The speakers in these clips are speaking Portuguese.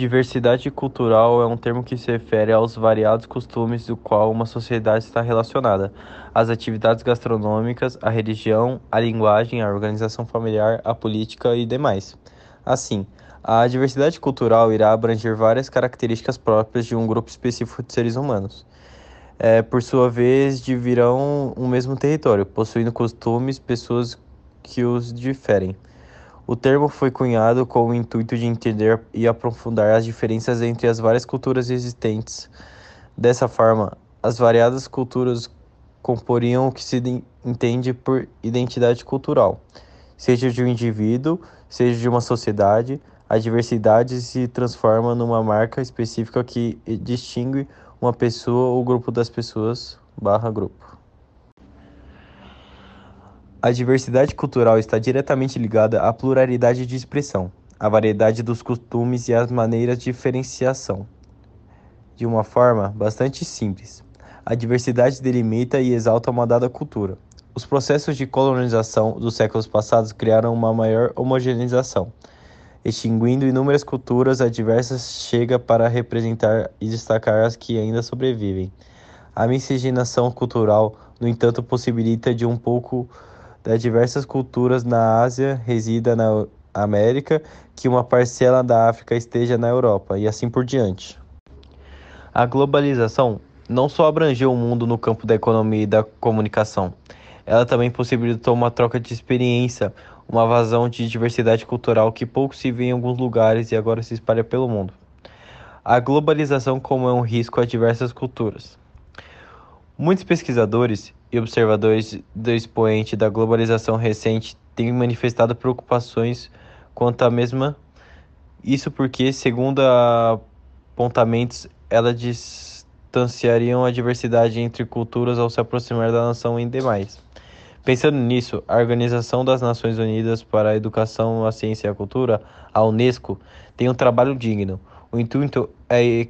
Diversidade cultural é um termo que se refere aos variados costumes do qual uma sociedade está relacionada, as atividades gastronômicas, a religião, a linguagem, a organização familiar, a política e demais. Assim, a diversidade cultural irá abranger várias características próprias de um grupo específico de seres humanos. É, por sua vez, dividirão um mesmo território, possuindo costumes, pessoas que os diferem. O termo foi cunhado com o intuito de entender e aprofundar as diferenças entre as várias culturas existentes. Dessa forma, as variadas culturas comporiam o que se entende por identidade cultural. Seja de um indivíduo, seja de uma sociedade, a diversidade se transforma numa marca específica que distingue uma pessoa ou grupo das pessoas barra grupo. A diversidade cultural está diretamente ligada à pluralidade de expressão, à variedade dos costumes e às maneiras de diferenciação. De uma forma bastante simples, a diversidade delimita e exalta uma dada cultura. Os processos de colonização dos séculos passados criaram uma maior homogeneização, extinguindo inúmeras culturas adversas chega para representar e destacar as que ainda sobrevivem. A miscigenação cultural, no entanto, possibilita de um pouco das diversas culturas na Ásia resida na América, que uma parcela da África esteja na Europa, e assim por diante. A globalização não só abrangeu o mundo no campo da economia e da comunicação, ela também possibilitou uma troca de experiência, uma vazão de diversidade cultural que pouco se vê em alguns lugares e agora se espalha pelo mundo. A globalização como é um risco a diversas culturas. Muitos pesquisadores e observadores do expoente da globalização recente têm manifestado preocupações quanto à mesma. Isso porque, segundo apontamentos, elas distanciariam a diversidade entre culturas ao se aproximar da nação em demais. Pensando nisso, a Organização das Nações Unidas para a Educação, a Ciência e a Cultura, a Unesco, tem um trabalho digno. O intuito é,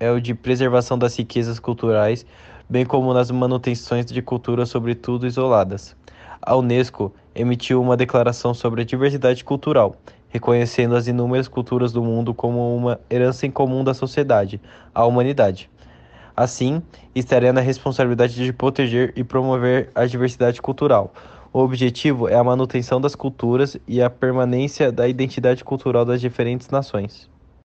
é o de preservação das riquezas culturais bem como nas manutenções de culturas, sobretudo isoladas. A Unesco emitiu uma declaração sobre a diversidade cultural, reconhecendo as inúmeras culturas do mundo como uma herança em comum da sociedade, a humanidade. Assim, estaria na responsabilidade de proteger e promover a diversidade cultural. O objetivo é a manutenção das culturas e a permanência da identidade cultural das diferentes nações.